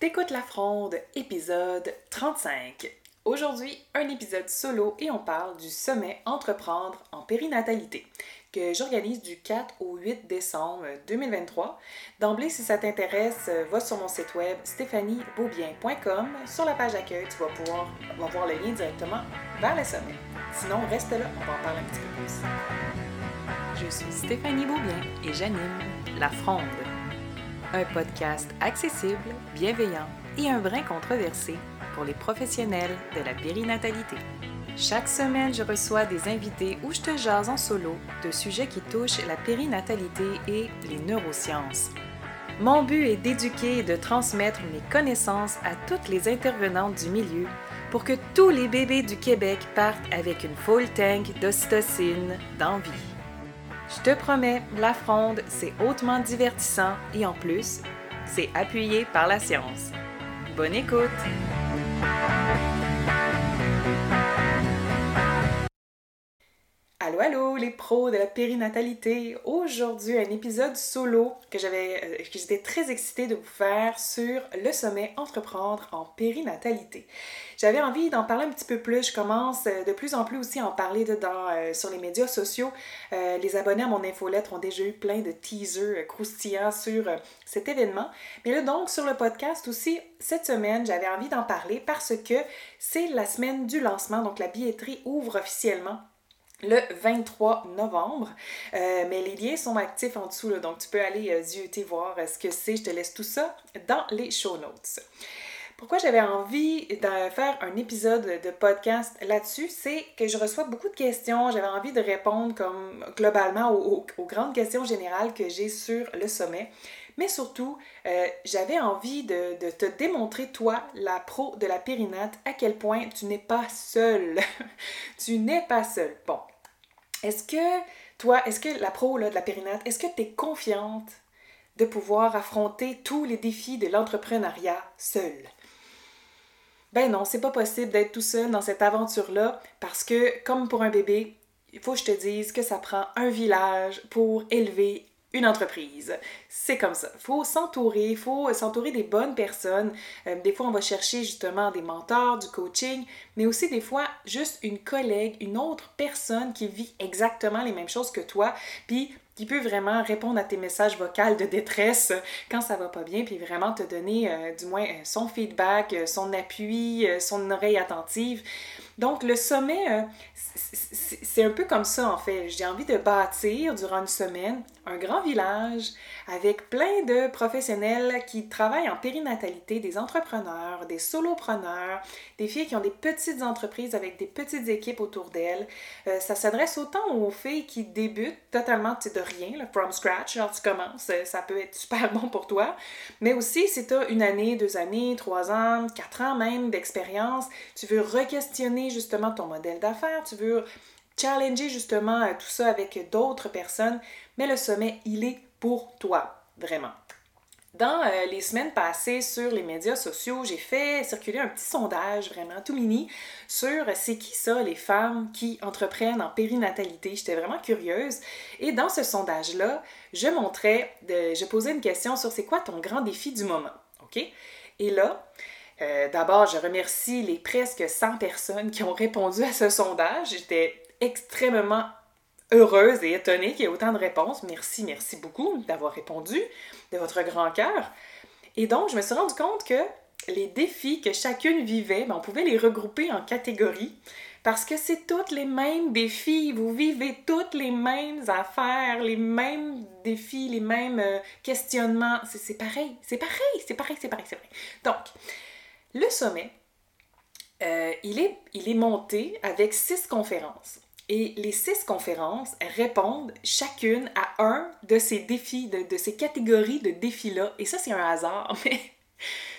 T'écoutes la fronde, épisode 35. Aujourd'hui, un épisode solo et on parle du sommet Entreprendre en périnatalité que j'organise du 4 au 8 décembre 2023. D'emblée, si ça t'intéresse, va sur mon site web stéphaniebeaubien.com. Sur la page d'accueil, tu vas pouvoir voir le lien directement vers le sommet. Sinon, reste là, on va en parler un petit peu plus. Je suis Stéphanie Beaubien et j'anime La Fronde un podcast accessible, bienveillant et un brin controversé pour les professionnels de la périnatalité. Chaque semaine, je reçois des invités où je te jase en solo de sujets qui touchent la périnatalité et les neurosciences. Mon but est d'éduquer et de transmettre mes connaissances à toutes les intervenantes du milieu pour que tous les bébés du Québec partent avec une full tank d'ocytocine d'envie. Je te promets, la fronde, c'est hautement divertissant et en plus, c'est appuyé par la science. Bonne écoute! Allô, les pros de la périnatalité. Aujourd'hui, un épisode solo que j'avais, euh, que j'étais très excitée de vous faire sur le sommet Entreprendre en périnatalité. J'avais envie d'en parler un petit peu plus. Je commence euh, de plus en plus aussi à en parler dedans, euh, sur les médias sociaux. les abonnés à mon infolettre ont déjà eu plein de teasers croustillants sur cet événement. Mais là, donc, sur le podcast aussi, cette semaine, j'avais envie d'en parler parce que c'est la semaine du lancement. Donc, la billetterie ouvre officiellement le 23 novembre. Euh, mais les liens sont actifs en dessous, donc tu peux aller euh, voir euh, ce que c'est. Je te laisse tout ça dans les show notes. Pourquoi j'avais envie de faire un épisode de podcast là-dessus, c'est que je reçois beaucoup de questions. J'avais envie de répondre comme globalement aux grandes questions générales que j'ai sur le sommet. Mais surtout, euh, j'avais envie de, te démontrer, toi, la pro de la périnate, à quel point tu n'es pas seule. tu n'es pas seule. Bon. Est-ce que, toi, est-ce que la pro de la périnate, est-ce que tu es confiante de pouvoir affronter tous les défis de l'entrepreneuriat seule? Ben non, c'est pas possible d'être tout seul dans cette aventure-là parce que, comme pour un bébé, il faut que je te dise que ça prend un village pour élever une entreprise. C'est comme ça. Faut s'entourer, faut s'entourer des bonnes personnes. Euh, des fois, on va chercher justement des mentors, du coaching, mais aussi des fois juste une collègue, une autre personne qui vit exactement les mêmes choses que toi, puis qui peut vraiment répondre à tes messages vocaux de détresse quand ça va pas bien, puis vraiment te donner euh, du moins euh, son feedback, son appui, son oreille attentive. Donc, le sommet, euh, c'est un peu comme ça en fait. J'ai envie de bâtir durant une semaine un grand village avec plein de professionnels qui travaillent en périnatalité, des entrepreneurs, des solopreneurs, des filles qui ont des petites entreprises avec des petites équipes autour d'elles. Euh, ça s'adresse autant aux filles qui débutent totalement de rien, là, from scratch, genre tu commences, euh, ça peut être super bon pour toi, mais aussi si tu as une année, deux années, trois ans, quatre ans même d'expérience, tu veux re-questionner justement ton modèle d'affaires, tu veux challenger justement euh, tout ça avec d'autres personnes, mais le sommet, il est pour toi, vraiment. Dans euh, les semaines passées sur les médias sociaux, j'ai fait circuler un petit sondage vraiment tout mini sur c'est qui ça les femmes qui entreprennent en périnatalité. J'étais vraiment curieuse et dans ce sondage-là, je montrais, je posais une question sur c'est quoi ton grand défi du moment, ok? Et là, euh, d'abord, je remercie les presque 100 personnes qui ont répondu à ce sondage. J'étais extrêmement heureuse et étonnée qu'il y ait autant de réponses. Merci, merci beaucoup d'avoir répondu de votre grand cœur. Et donc, je me suis rendu compte que les défis que chacune vivait, ben, on pouvait les regrouper en catégories parce que c'est tous les mêmes défis. Vous vivez toutes les mêmes affaires, les mêmes défis, les mêmes euh, questionnements. C'est pareil, c'est pareil, c'est pareil, c'est pareil, c'est pareil. Donc, le sommet, euh, il, est, il est monté avec six conférences. Et les six conférences répondent chacune à un de ces défis, de, ces catégories de défis-là. Et ça, c'est un hasard, mais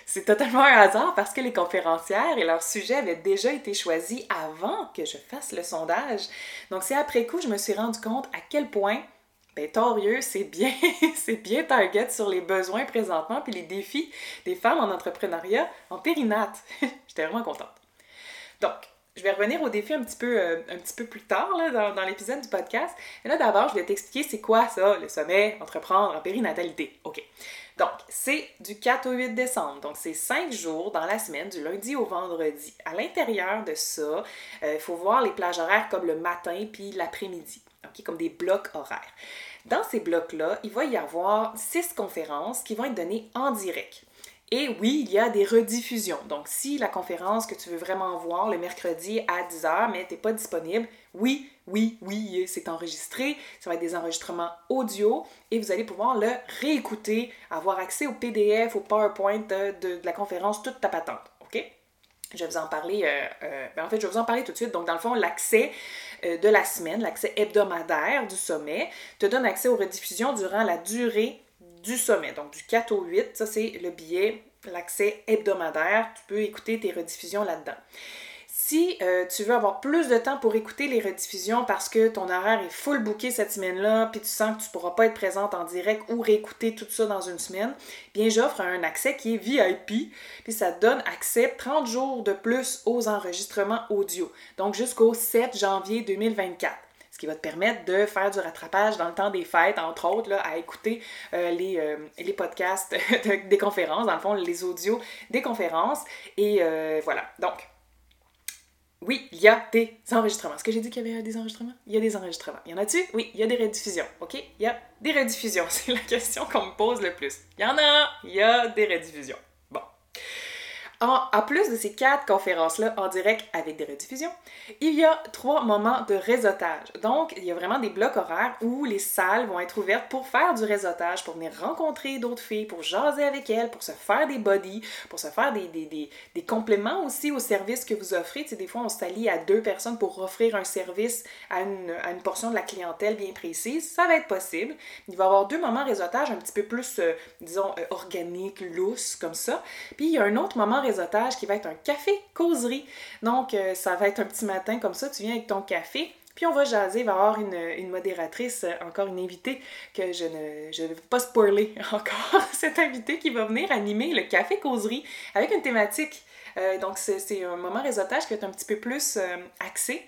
c'est totalement un hasard parce que les conférencières et leur sujet avaient déjà été choisis avant que je fasse le sondage. Donc, c'est après coup, je me suis rendu compte à quel point ben, torieux, c'est bien, c'est bien target sur les besoins présentement puis les défis des femmes en entrepreneuriat en périnate. J'étais vraiment contente. Donc, je vais revenir au défi un petit peu, euh, un petit peu plus tard là, dans, l'épisode du podcast. Mais là, d'abord, je vais t'expliquer c'est quoi ça, le sommet entreprendre en périnatalité. OK. Donc, c'est du 4 au 8 décembre. Donc, c'est 5 jours dans la semaine, du lundi au vendredi. À l'intérieur de ça, il faut voir les plages horaires comme le matin puis l'après-midi, OK? Comme des blocs horaires. Dans ces blocs-là, il va y avoir six conférences qui vont être données en direct. Et oui, il y a des rediffusions. Donc, si la conférence que tu veux vraiment voir le mercredi à 10h, mais tu n'es pas disponible, oui, oui, oui, c'est enregistré. Ça va être des enregistrements audio et vous allez pouvoir le réécouter, avoir accès au PDF, au PowerPoint de, la conférence, toute ta patente. OK? Je vais vous en parler, euh, euh, ben, en fait, je vais vous en parler tout de suite. Donc, dans le fond, l'accès de la semaine, l'accès hebdomadaire du sommet, te donne accès aux rediffusions durant la durée du sommet. Donc, du 4 au 8, ça, c'est le billet, l'accès hebdomadaire. Tu peux écouter tes rediffusions là-dedans. Si euh, tu veux avoir plus de temps pour écouter les rediffusions parce que ton horaire est full booké cette semaine-là, puis tu sens que tu ne pourras pas être présente en direct ou réécouter tout ça dans une semaine, bien j'offre un accès qui est VIP, puis ça donne accès 30 jours de plus aux enregistrements audio, donc jusqu'au 7 janvier 2024 ce qui va te permettre de faire du rattrapage dans le temps des fêtes, entre autres, à écouter euh, les, euh, les, podcasts des conférences, dans le fond, les audios des conférences. Et voilà. Donc, oui, il y a des enregistrements. Est-ce que j'ai dit qu'il y avait des enregistrements? Il y a des enregistrements. Il y en a-tu? Oui, il y a des rediffusions. OK? Il y a des rediffusions. C'est la question qu'on me pose le plus. Il y en a! Il y a des rediffusions. En, plus de ces quatre conférences-là en direct avec des rediffusions, il y a trois moments de réseautage. Donc, il y a vraiment des blocs horaires où les salles vont être ouvertes pour faire du réseautage, pour venir rencontrer d'autres filles, pour jaser avec elles, pour se faire des bodies, pour se faire des, des, compléments aussi aux services que vous offrez. Tu sais, des fois, on s'allie à deux personnes pour offrir un service à une, à une, portion de la clientèle bien précise. Ça va être possible. Il va y avoir deux moments réseautage un petit peu plus, euh, disons, euh, organiques, lousses, comme ça. Puis, il y a un autre moment réseautage qui va être un café causerie. Donc, euh, ça va être un petit matin comme ça, tu viens avec ton café, puis on va jaser, il va y avoir une, modératrice, euh, encore une invitée, que je ne, je vais pas spoiler encore, cette invitée qui va venir animer le café causerie avec une thématique. Euh, donc, c'est un moment réseautage qui être un petit peu plus axé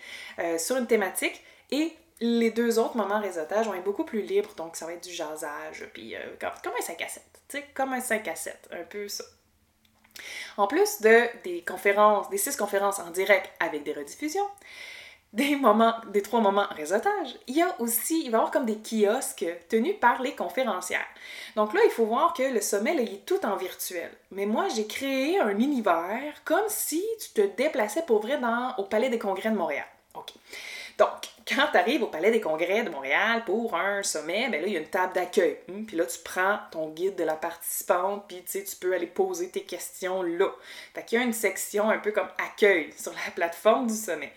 sur une thématique et les deux autres moments réseautage vont être beaucoup plus libres, donc ça va être du jasage, puis comme, comme, un 5 à 7, tu sais, comme un 5 à 7, un peu ça. En plus de des conférences, des six conférences en direct avec des rediffusions, des moments, trois moments réseautage, il y a aussi, il va y avoir comme des kiosques tenus par les conférencières. Donc là, il faut voir que le sommet, est tout en virtuel. Mais moi, j'ai créé un univers comme si tu te déplaçais pour vrai dans, au Palais des Congrès de Montréal. OK. Donc, quand tu arrives au Palais des Congrès de Montréal pour un sommet, ben là, il y a une table d'accueil. Hmm, puis là, tu prends ton guide de la participante, puis tu peux aller poser tes questions là. Fait qu'il y a une section un peu comme accueil sur la plateforme du sommet.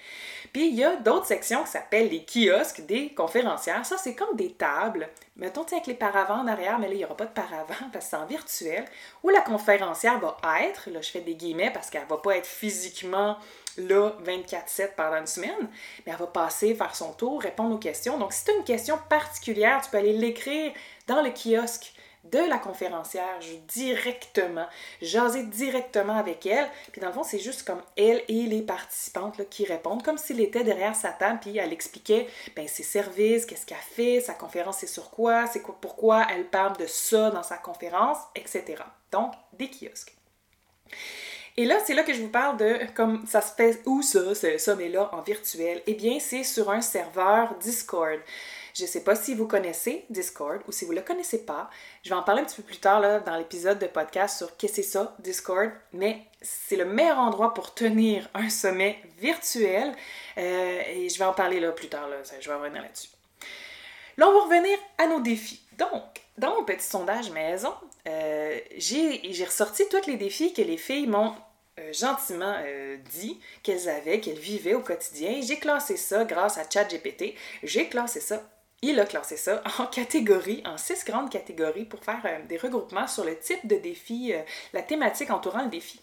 Puis il y a d'autres sections qui s'appellent les kiosques des conférencières. Ça, c'est comme des tables. Mettons, tu avec les paravents en arrière, mais là, il n'y aura pas de paravent parce que c'est en virtuel, où la conférencière va être, là, je fais des guillemets parce qu'elle ne va pas être physiquement là 24-7 pendant une semaine, mais elle va passer, faire son tour, répondre aux questions. Donc, si tu as une question particulière, tu peux aller l'écrire dans le kiosque de la conférencière directement, jaser directement avec elle. Puis dans le fond, c'est juste comme elle et les participantes qui répondent, comme s'il était derrière sa table, puis elle expliquait ben, ses services, qu'est-ce qu'elle fait, sa conférence c'est sur quoi, c'est quoi, pourquoi elle parle de ça dans sa conférence, etc. Donc, des kiosques. Et là, c'est là que je vous parle de comme ça se fait où ça, ce sommet-là en virtuel. Eh bien, c'est sur un serveur Discord. Je ne sais pas si vous connaissez Discord ou si vous ne le connaissez pas. Je vais en parler un petit peu plus tard là, dans l'épisode de podcast sur qu'est-ce que c'est ça, Discord. Mais c'est le meilleur endroit pour tenir un sommet virtuel. Euh, et je vais en parler là plus tard. Là, je vais revenir là-dessus. Là, on va revenir à nos défis. Donc, dans mon petit sondage maison, euh, j'ai ressorti tous les défis que les filles m'ont euh, gentiment euh, dit qu'elles avaient, qu'elles vivaient au quotidien. J'ai classé ça grâce à ChatGPT. J'ai classé ça. Il a classé ça en catégories, en six grandes catégories pour faire des regroupements sur le type de défi, la thématique entourant le défi.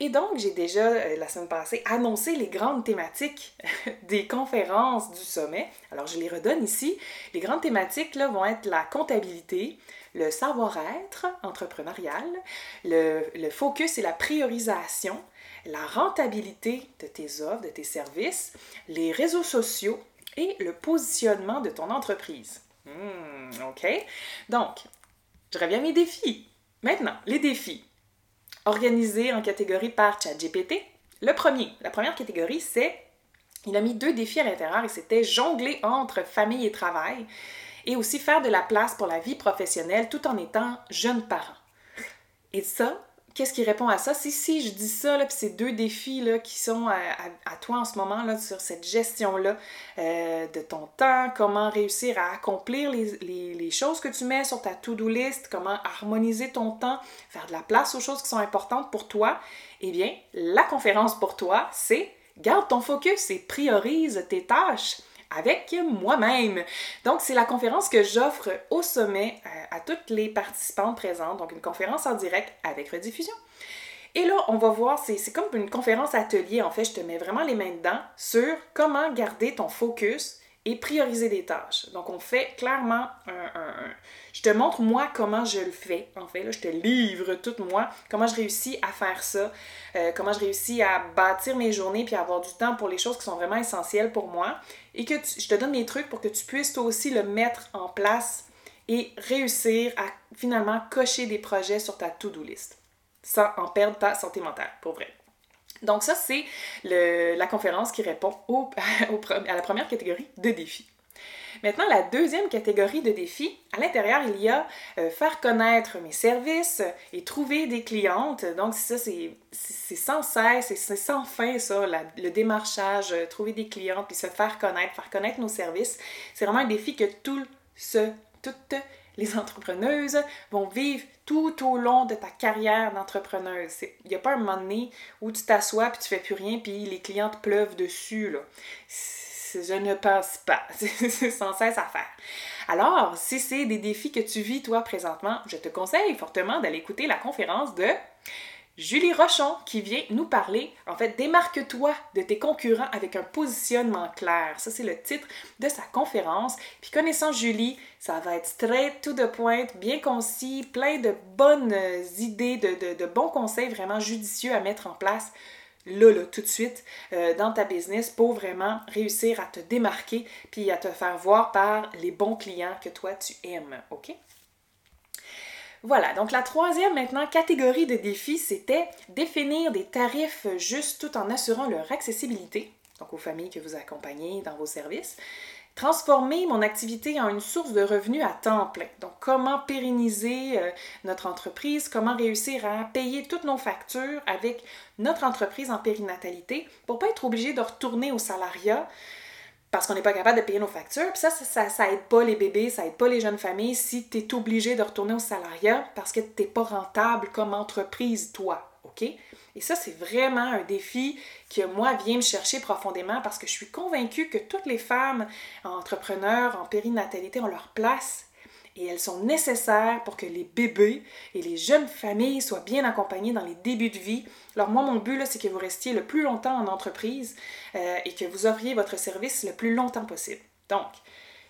Et donc, j'ai déjà, la semaine passée, annoncé les grandes thématiques des conférences du sommet. Alors, je les redonne ici. Les grandes thématiques là, vont être la comptabilité, le savoir-être entrepreneurial, le, focus et la priorisation, la rentabilité de tes offres, de tes services, les réseaux sociaux et le positionnement de ton entreprise. Hmm, OK? Donc, je reviens à mes défis. Maintenant, les défis. Organisés en catégories par ChatGPT. Le premier, la première catégorie, c'est il a mis deux défis à l'intérieur et c'était jongler entre famille et travail et aussi faire de la place pour la vie professionnelle tout en étant jeune parent. Et ça, qu'est-ce qui répond à ça? Si, si, je dis ça, puis ces deux défis là, qui sont à, toi en ce moment, là, sur cette gestion-là euh, de ton temps, comment réussir à accomplir les, choses que tu mets sur ta to-do list, comment harmoniser ton temps, faire de la place aux choses qui sont importantes pour toi, eh bien, la conférence pour toi, c'est garde ton focus et priorise tes tâches avec moi-même. Donc, c'est la conférence que j'offre au sommet euh, à, toutes les participantes présentes. Donc, une conférence en direct avec rediffusion. Et là, on va voir, c'est comme une conférence atelier. En fait, je te mets vraiment les mains dedans sur comment garder ton focus prioriser des tâches. Donc, on fait clairement un, Je te montre moi comment je le fais. En fait, je te livre tout moi, comment je réussis à faire ça, euh, comment je réussis à bâtir mes journées puis avoir du temps pour les choses qui sont vraiment essentielles pour moi. Et que je te donne des trucs pour que tu puisses toi aussi le mettre en place et réussir à finalement cocher des projets sur ta to-do list sans en perdre ta santé mentale, pour vrai. Donc ça, c'est la conférence qui répond au, à la première catégorie de défis. Maintenant, la deuxième catégorie de défis, à l'intérieur, il y a euh, faire connaître mes services et trouver des clientes. Donc, ça, c'est sans cesse et c'est sans fin, ça, le démarchage, euh, trouver des clientes, puis se faire connaître, faire connaître nos services. C'est vraiment un défi que tout ce, toutes les entrepreneuses vont vivre tout au long de ta carrière d'entrepreneuse. Il n'y a pas un moment donné où tu t'assois puis tu fais plus rien puis les clientes pleuvent dessus. Là. Je ne pense pas. C'est sans cesse à faire. Alors, si c'est des défis que tu vis toi présentement, je te conseille fortement d'aller écouter la conférence de Julie Rochon qui vient nous parler, en fait, démarque-toi de tes concurrents avec un positionnement clair. Ça, c'est le titre de sa conférence. Puis connaissant Julie, ça va être straight to the point, bien concis, plein de bonnes idées, de, bons conseils vraiment judicieux à mettre en place là, là, tout de suite euh, dans ta business pour vraiment réussir à te démarquer puis à te faire voir par les bons clients que toi tu aimes, OK? Voilà, donc la troisième maintenant catégorie de défis, c'était définir des tarifs justes tout en assurant leur accessibilité, donc aux familles que vous accompagnez dans vos services. Transformer mon activité en une source de revenus à temps plein. Donc, comment pérenniser euh, notre entreprise, comment réussir à payer toutes nos factures avec notre entreprise en périnatalité pour pas être obligé de retourner au salariat parce qu'on n'est pas capable de payer nos factures. Puis ça, ça, ça, aide pas les bébés, ça aide pas les jeunes familles si tu es obligé de retourner au salariat parce que tu n'es pas rentable comme entreprise, toi. OK? Et ça, c'est vraiment un défi que moi vient me chercher profondément parce que je suis convaincue que toutes les femmes entrepreneurs en périnatalité ont leur place et elles sont nécessaires pour que les bébés et les jeunes familles soient bien accompagnés dans les débuts de vie. Alors moi, mon but, c'est que vous restiez le plus longtemps en entreprise euh, et que vous offriez votre service le plus longtemps possible. Donc,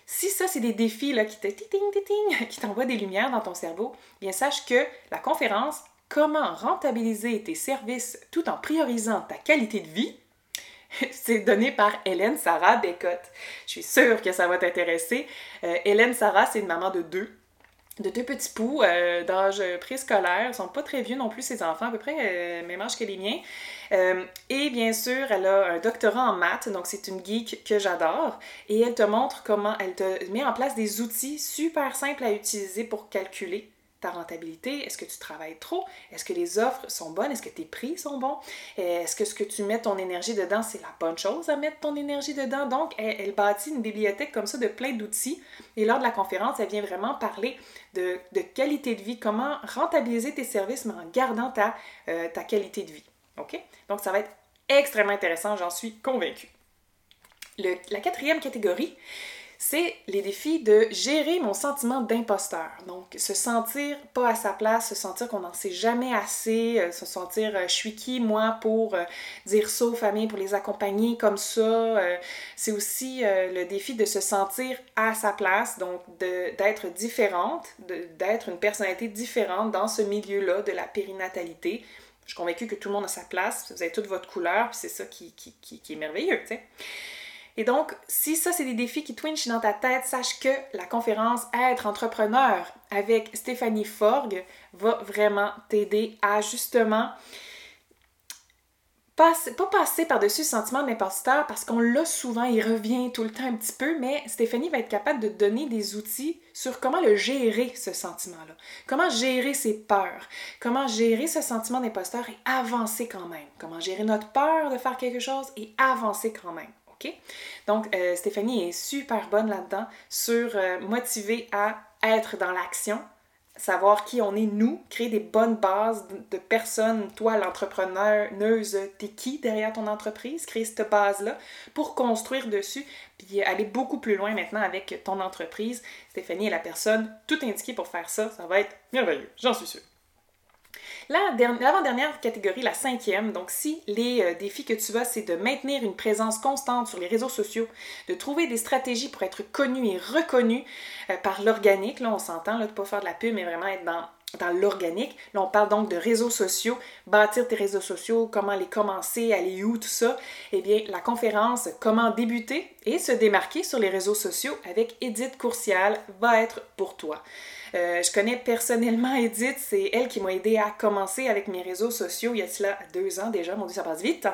si ça, c'est des défis là, qui t'envoient des lumières dans ton cerveau, bien sache que la conférence Comment rentabiliser tes services tout en priorisant ta qualité de vie c'est donné par Hélène Sarah Bécotte. Je suis sûre que ça va t'intéresser. Euh, Hélène Sarah, c'est une maman de deux de deux petits poux euh, d'âge préscolaire. Ils sont pas très vieux non plus, ses enfants, à peu près euh, même âge que les miens. et bien sûr, elle a un doctorat en maths, donc c'est une geek que j'adore. Et elle te montre comment elle te met en place des outils super simples à utiliser pour calculer ta rentabilité? Est-ce que tu travailles trop? Est-ce que les offres sont bonnes? Est-ce que tes prix sont bons? Est-ce que ce que tu mets ton énergie dedans, c'est la bonne chose à mettre ton énergie dedans? Donc, elle, bâtit une bibliothèque comme ça de plein d'outils. Et lors de la conférence, elle vient vraiment parler de, qualité de vie, comment rentabiliser tes services, mais en gardant ta, euh, ta qualité de vie. OK? Donc, ça va être extrêmement intéressant, j'en suis convaincue. la quatrième catégorie, c'est les défis de gérer mon sentiment d'imposteur. Donc, se sentir pas à sa place, se sentir qu'on n'en sait jamais assez, euh, se sentir euh, je suis qui moi pour euh, dire ça aux familles, pour les accompagner comme ça. c'est aussi le défi de se sentir à sa place, donc d'être différente, d'être une personnalité différente dans ce milieu-là de la périnatalité. Je suis convaincue que tout le monde a sa place, vous avez toute votre couleur, puis c'est ça qui, qui, qui, qui est merveilleux, tu sais. Et donc, si ça, c'est des défis qui twinchent dans ta tête, sache que la conférence Être entrepreneur avec Stéphanie Forgue va vraiment t'aider à justement pas passer par-dessus le sentiment d'imposteur parce qu'on l'a souvent, il revient tout le temps un petit peu, mais Stéphanie va être capable de donner des outils sur comment le gérer, ce sentiment-là. Comment gérer ses peurs, comment gérer ce sentiment d'imposteur et avancer quand même. Comment gérer notre peur de faire quelque chose et avancer quand même. Donc, euh, Stéphanie est super bonne là-dedans sur euh, motiver à être dans l'action, savoir qui on est nous, créer des bonnes bases de personnes, toi l'entrepreneuse, t'es qui derrière ton entreprise, créer cette base-là pour construire dessus, puis aller beaucoup plus loin maintenant avec ton entreprise. Stéphanie est la personne tout indiquée pour faire ça, ça va être merveilleux, j'en suis sûre. L'avant-dernière catégorie, la cinquième, donc si les euh, défis que tu as, c'est de maintenir une présence constante sur les réseaux sociaux, de trouver des stratégies pour être connu et reconnu euh, par l'organique, là on s'entend, de ne pas faire de la pub, mais vraiment être dans dans l'organique. Là, on parle donc de réseaux sociaux, bâtir tes réseaux sociaux, comment les commencer, aller où, tout ça. Eh bien, la conférence Comment débuter et se démarquer sur les réseaux sociaux avec Edith Courcial va être pour toi. Euh, je connais personnellement Edith, c'est elle qui m'a aidé à commencer avec mes réseaux sociaux il y a cela deux ans déjà, mon Dieu, ça passe vite.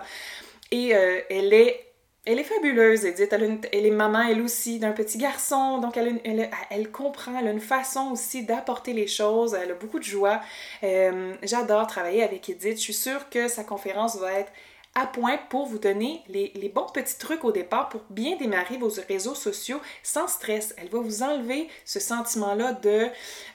Et euh, elle est elle est fabuleuse, Edith. Elle, est maman, elle aussi, d'un petit garçon. Donc, elle, comprend, elle a une façon aussi d'apporter les choses. Elle a beaucoup de joie. Euh, j'adore travailler avec Edith. Je suis sûre que sa conférence va être à point pour vous donner les, bons petits trucs au départ pour bien démarrer vos réseaux sociaux sans stress. Elle va vous enlever ce sentiment-là de,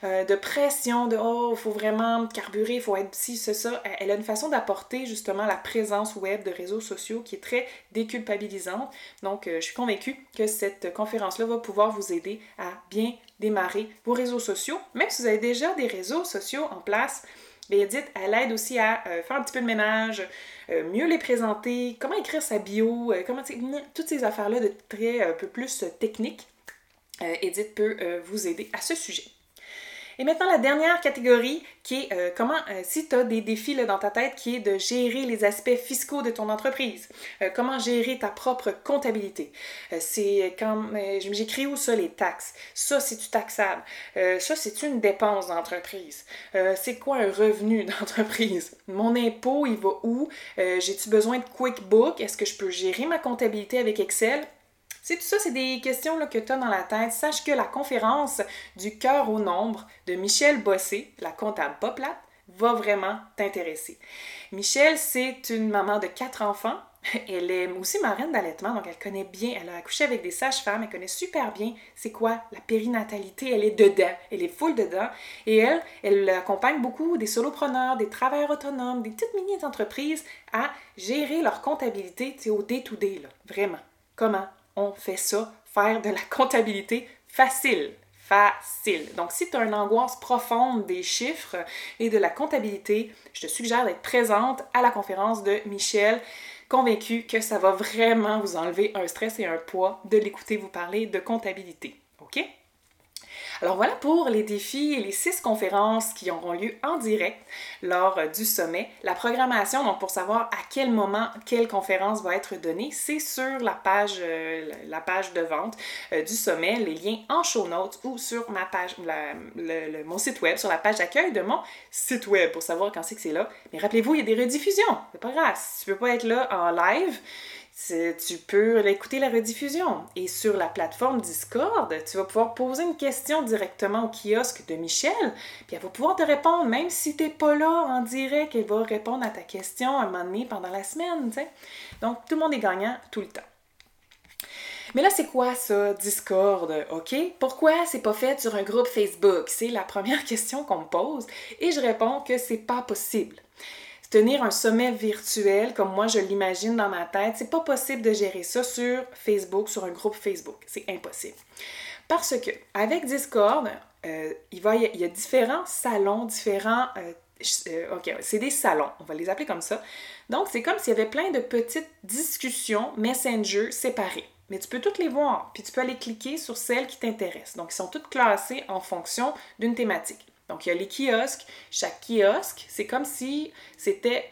euh, de pression, de oh, il faut vraiment carburer, il faut être ci, c'est ça. Elle a une façon d'apporter justement la présence web de réseaux sociaux qui est très déculpabilisante. Donc, euh, je suis convaincue que cette conférence-là va pouvoir vous aider à bien démarrer vos réseaux sociaux, même si vous avez déjà des réseaux sociaux en place. Edith, elle aide aussi à euh, faire un petit peu de ménage, euh, mieux les présenter, comment écrire sa bio, euh, comment toutes ces affaires-là de très un peu plus techniques. Edith peut vous aider à ce sujet. Et maintenant, la dernière catégorie qui est euh, comment, euh, si tu as des défis dans ta tête, qui est de gérer les aspects fiscaux de ton entreprise, euh, comment gérer ta propre comptabilité. c'est quand j'écris où ça, les taxes? Ça, c'est-tu taxable? ça, c'est une dépense d'entreprise? c'est quoi un revenu d'entreprise? Mon impôt, il va où? J'ai-tu besoin de QuickBook? Est-ce que je peux gérer ma comptabilité avec Excel? C'est tout ça, c'est des questions là, que tu as dans la tête. Sache que la conférence du cœur au nombre de Michel Bossé, la comptable pas plate, va vraiment t'intéresser. Michel, c'est une maman de quatre enfants. Elle est aussi marraine d'allaitement, donc elle connaît bien, elle a accouché avec des sages-femmes, elle connaît super bien c'est quoi la périnatalité, elle est dedans, elle est full dedans. Et elle, elle accompagne beaucoup des solopreneurs, des travailleurs autonomes, des petites mini-entreprises à gérer leur comptabilité au day-to-day, vraiment. Comment on fait ça, faire de la comptabilité facile. Facile. Donc, si tu as une angoisse profonde des chiffres et de la comptabilité, je te suggère d'être présente à la conférence de Michel, convaincu que ça va vraiment vous enlever un stress et un poids de l'écouter vous parler de comptabilité. Alors voilà pour les défis et les six conférences qui auront lieu en direct lors euh, du sommet. La programmation, donc pour savoir à quel moment quelle conférence va être donnée, c'est sur la page, euh, de vente euh, du sommet, les liens en show notes ou sur ma page, mon site web, sur la page d'accueil de mon site web pour savoir quand c'est que c'est là. Mais rappelez-vous, il y a des rediffusions. C'est pas grave. Si tu peux pas être là en live, tu peux écouter la rediffusion. Et sur la plateforme Discord, tu vas pouvoir poser une question directement au kiosque de Michel, puis elle va pouvoir te répondre, même si tu n'es pas là en direct, elle va répondre à ta question un moment donné pendant la semaine. Donc, tout le monde est gagnant tout le temps. Mais là, c'est quoi ça, Discord? OK? Pourquoi c'est pas fait sur un groupe Facebook? C'est la première question qu'on me pose et je réponds que c'est pas possible tenir un sommet virtuel comme moi je l'imagine dans ma tête, c'est pas possible de gérer ça sur Facebook, sur un groupe Facebook. C'est impossible. Parce que avec Discord, euh, il, y a différents salons, différents euh, euh, OK, c'est des salons, on va les appeler comme ça. Donc, c'est comme s'il y avait plein de petites discussions Messenger séparées. Mais tu peux toutes les voir, puis tu peux aller cliquer sur celles qui t'intéressent. Donc, ils sont toutes classées en fonction d'une thématique. Donc, il y a les kiosques. Chaque kiosque, c'est comme si c'était.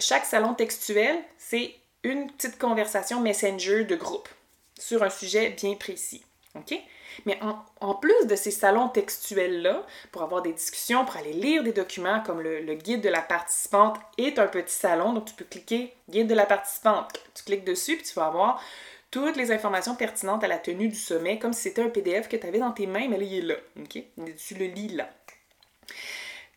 Chaque salon textuel, c'est une petite conversation Messenger de groupe. sur un sujet bien précis. OK? Mais en, plus de ces salons textuels-là, pour avoir des discussions, pour aller lire des documents comme le, le, guide de la participante est un petit salon, donc tu peux cliquer guide de la participante, tu cliques dessus puis tu vas avoir toutes les informations pertinentes à la tenue du sommet, comme si c'était un PDF que tu avais dans tes mains, mais là, il est là. OK? Tu le lis là.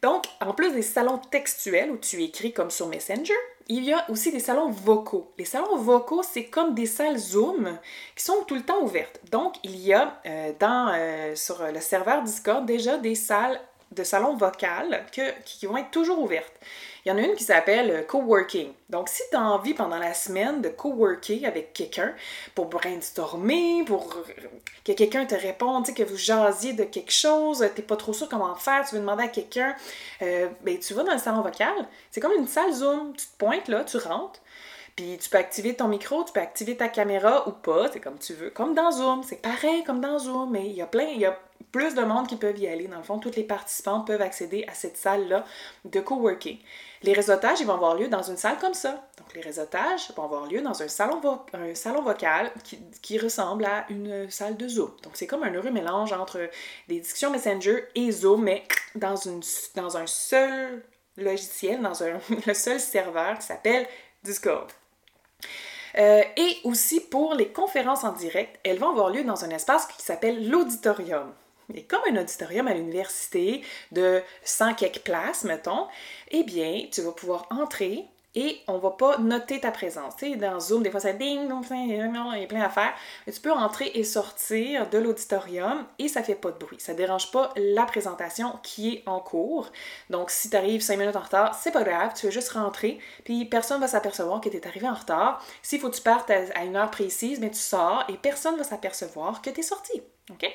Donc, en plus des salons textuels où tu écris comme sur Messenger, il y a aussi des salons vocaux. Les salons vocaux, c'est comme des salles Zoom qui sont tout le temps ouvertes. Donc, il y a euh, euh, sur le serveur Discord déjà des salles de salons vocales qui vont être toujours ouvertes. Il y en a une qui s'appelle euh, coworking. Donc, si tu as envie pendant la semaine de coworker avec quelqu'un pour brainstormer, pour que quelqu'un te réponde, que vous jasiez de quelque chose, tu n'es pas trop sûr comment faire, tu veux demander à quelqu'un, euh, ben, tu vas dans le salon vocal. C'est comme une salle Zoom. Tu te pointes là, tu rentres. Puis tu peux activer ton micro, tu peux activer ta caméra ou pas, c'est comme tu veux. Comme dans Zoom, c'est pareil comme dans Zoom, mais il y a plein, plus de monde qui peuvent y aller. Dans le fond, tous les participants peuvent accéder à cette salle-là de coworking. Les réseautages, ils vont avoir lieu dans une salle comme ça. Donc, les réseautages vont avoir lieu dans un salon, vocal qui, ressemble à une salle de Zoom. Donc, c'est comme un heureux mélange entre des discussions Messenger et Zoom, mais dans, un seul logiciel, dans un, seul serveur qui s'appelle Discord. Euh, et aussi pour les conférences en direct, elles vont avoir lieu dans un espace qui s'appelle l'auditorium. Et comme un auditorium à l'université de 100 quelques places, mettons, eh bien, tu vas pouvoir entrer et on va pas noter ta présence. Tu sais, dans Zoom, des fois, ça ding, il y a plein d'affaires. Mais tu peux entrer et sortir de l'auditorium et ça fait pas de bruit. Ça dérange pas la présentation qui est en cours. Donc, si tu arrives 5 minutes en retard, c'est pas grave, tu veux juste rentrer, puis personne va s'apercevoir que tu es arrivé en retard. S'il faut que tu partes à une heure précise, mais tu sors et personne va s'apercevoir que tu es sorti. OK?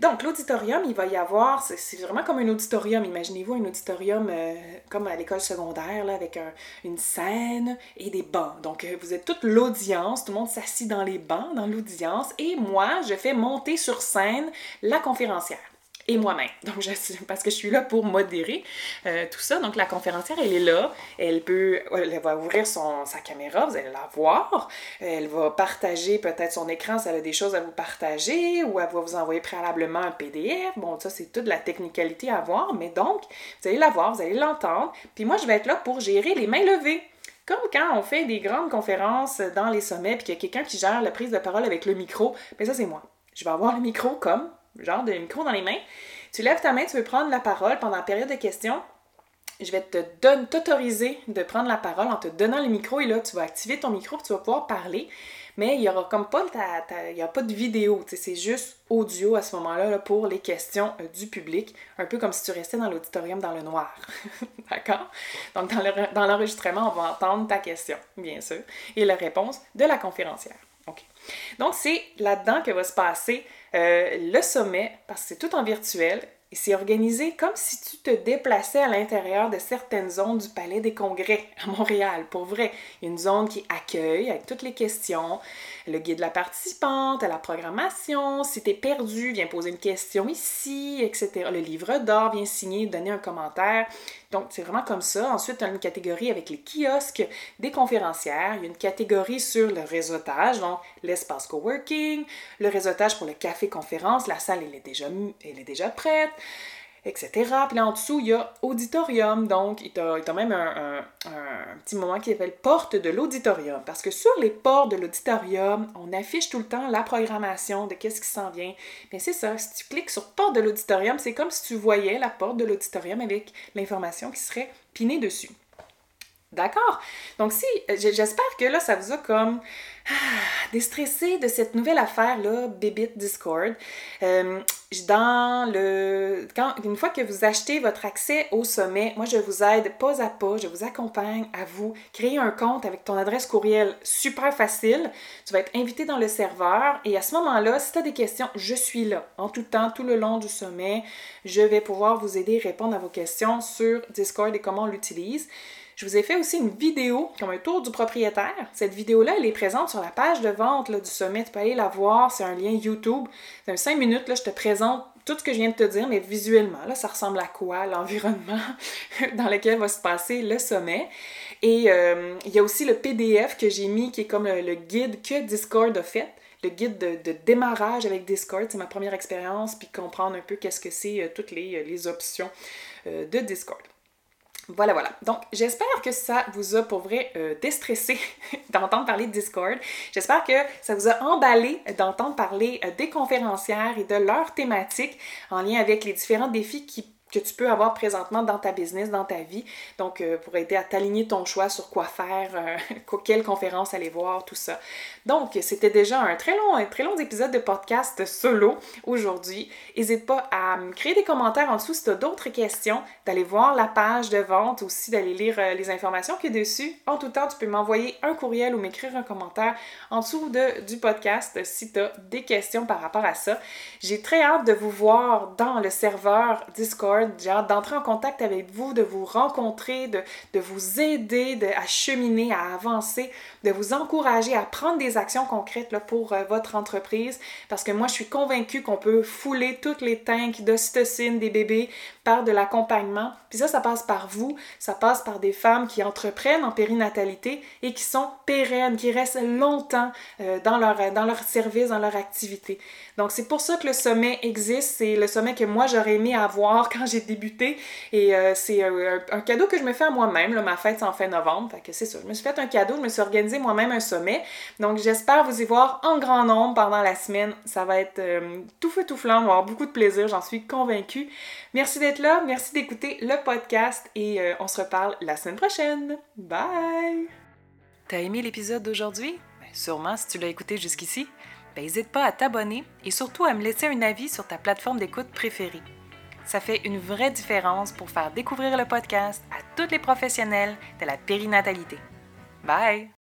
Donc, l'auditorium, il va y avoir, c'est vraiment comme un auditorium. Imaginez-vous un auditorium euh, comme à l'école secondaire, avec une scène et des bancs. Donc, euh, vous êtes toute l'audience, tout le monde s'assit dans les bancs, dans l'audience, et moi, je fais monter sur scène la conférencière et moi-même. Donc, parce que je suis là pour modérer euh, tout ça. Donc, la conférencière, elle est là. Elle peut, elle va ouvrir sa caméra, vous allez la voir. Elle va partager peut-être son écran si elle a des choses à vous partager ou elle va vous envoyer préalablement un PDF. Bon, ça, c'est toute la technicalité à voir. Mais donc, vous allez la voir, vous allez l'entendre. Puis moi, je vais être là pour gérer les mains levées. Comme quand on fait des grandes conférences dans les sommets, puis qu'il y a quelqu'un qui gère la prise de parole avec le micro, mais ça, c'est moi. Je vais avoir le micro comme genre de micro dans les mains. Tu lèves ta main, tu veux prendre la parole pendant la période de questions. Je vais te t'autoriser de prendre la parole en te donnant le micro et là, tu vas activer ton micro et tu vas pouvoir parler. Mais il n'y aura comme pas, il y a pas de vidéo, c'est juste audio à ce moment-là pour les questions euh, du public, un peu comme si tu restais dans l'auditorium dans le noir. D'accord? Donc, dans l'enregistrement, on va entendre ta question, bien sûr, et la réponse de la conférencière. OK. Donc, c'est là-dedans que va se passer euh, le sommet, parce que c'est tout en virtuel, c'est organisé comme si tu te déplaçais à l'intérieur de certaines zones du Palais des Congrès à Montréal. Pour vrai, a une zone qui accueille avec toutes les questions, le guide de la participante, la programmation. Si tu es perdu, viens poser une question ici, etc. Le livre d'or, vient signer, donner un commentaire. Donc, c'est vraiment comme ça. Ensuite, tu as une catégorie avec les kiosques des conférencières. Il y a une catégorie sur le réseautage, donc l'espace coworking, le réseautage pour le café-conférence. La salle, elle est déjà, elle est déjà prête etc. Puis là en dessous, il y a auditorium, donc il y a même un, petit moment qui s'appelle porte de l'auditorium. Parce que sur les portes de l'auditorium, on affiche tout le temps la programmation de qu'est-ce qui s'en vient. Mais c'est ça, si tu cliques sur porte de l'auditorium, c'est comme si tu voyais la porte de l'auditorium avec l'information qui serait pinée dessus. D'accord? Donc si, j'espère que là, ça vous a comme ah, déstressé de cette nouvelle affaire-là, Bibit Discord. Euh, dans le... Quand, une fois que vous achetez votre accès au sommet, moi, je vous aide pas à pas, je vous accompagne à vous créer un compte avec ton adresse courriel super facile. Tu vas être invité dans le serveur et à ce moment-là, si tu as des questions, je suis là en tout temps, tout le long du sommet. Je vais pouvoir vous aider, répondre à vos questions sur Discord et comment on l'utilise. Je vous ai fait aussi une vidéo comme un tour du propriétaire. Cette vidéo-là, elle est présente sur la page de vente du sommet. Tu peux aller la voir. C'est un lien YouTube. C'est un 5 minutes. Là, je te présente tout ce que je viens de te dire, mais visuellement. Là, ça ressemble à quoi l'environnement dans lequel va se passer le sommet? Et euh, il y a aussi le PDF que j'ai mis qui est comme le, guide que Discord a fait le guide de, démarrage avec Discord, c'est ma première expérience, puis comprendre un peu qu'est-ce que c'est euh, toutes les, les options de Discord. Voilà, voilà. Donc, j'espère que ça vous a pour vrai euh, déstressé d'entendre parler de Discord. J'espère que ça vous a emballé d'entendre parler euh, des conférencières et de leurs thématiques en lien avec les différents défis qui que tu peux avoir présentement dans ta business, dans ta vie. Donc, euh, pour aider à t'aligner ton choix sur quoi faire, euh, quelle conférence aller voir, tout ça. Donc, c'était déjà un très long, un très long épisode de podcast solo aujourd'hui. N'hésite pas à créer des commentaires en dessous si tu as d'autres questions, d'aller voir la page de vente, aussi d'aller lire euh, les informations qui est dessus. En tout temps, tu peux m'envoyer un courriel ou m'écrire un commentaire en dessous de, du podcast si tu as des questions par rapport à ça. J'ai très hâte de vous voir dans le serveur Discord d'entrer en contact avec vous, de vous rencontrer, de, vous aider de, à cheminer, à avancer, de vous encourager à prendre des actions concrètes là, pour euh, votre entreprise. Parce que moi, je suis convaincue qu'on peut fouler toutes les tanks d'ocytocine des bébés de l'accompagnement. Puis ça, ça passe par vous, ça passe par des femmes qui entreprennent en périnatalité et qui sont pérennes, qui restent longtemps euh, dans, leur, dans leur service, dans leur activité. Donc c'est pour ça que le sommet existe. C'est le sommet que moi, j'aurais aimé avoir quand j'ai débuté. Et euh, c'est un, cadeau que je me fais à moi-même. Ma fête, c'est en fin novembre. Fait que c'est ça. Je me suis fait un cadeau. Je me suis organisé moi-même un sommet. Donc, j'espère vous y voir en grand nombre pendant la semaine. Ça va être euh, tout feu tout flamme. On va avoir beaucoup de plaisir. J'en suis convaincue. Merci d'être Merci d'écouter le podcast. Et euh, on se reparle la semaine prochaine. Bye! T'as aimé l'épisode d'aujourd'hui? Ben, sûrement si tu l'as écouté jusqu'ici. N'hésite pas à t'abonner et surtout à me laisser un avis sur ta plateforme d'écoute préférée. Ça fait une vraie différence pour faire découvrir le podcast à tous les professionnels de la périnatalité. Bye!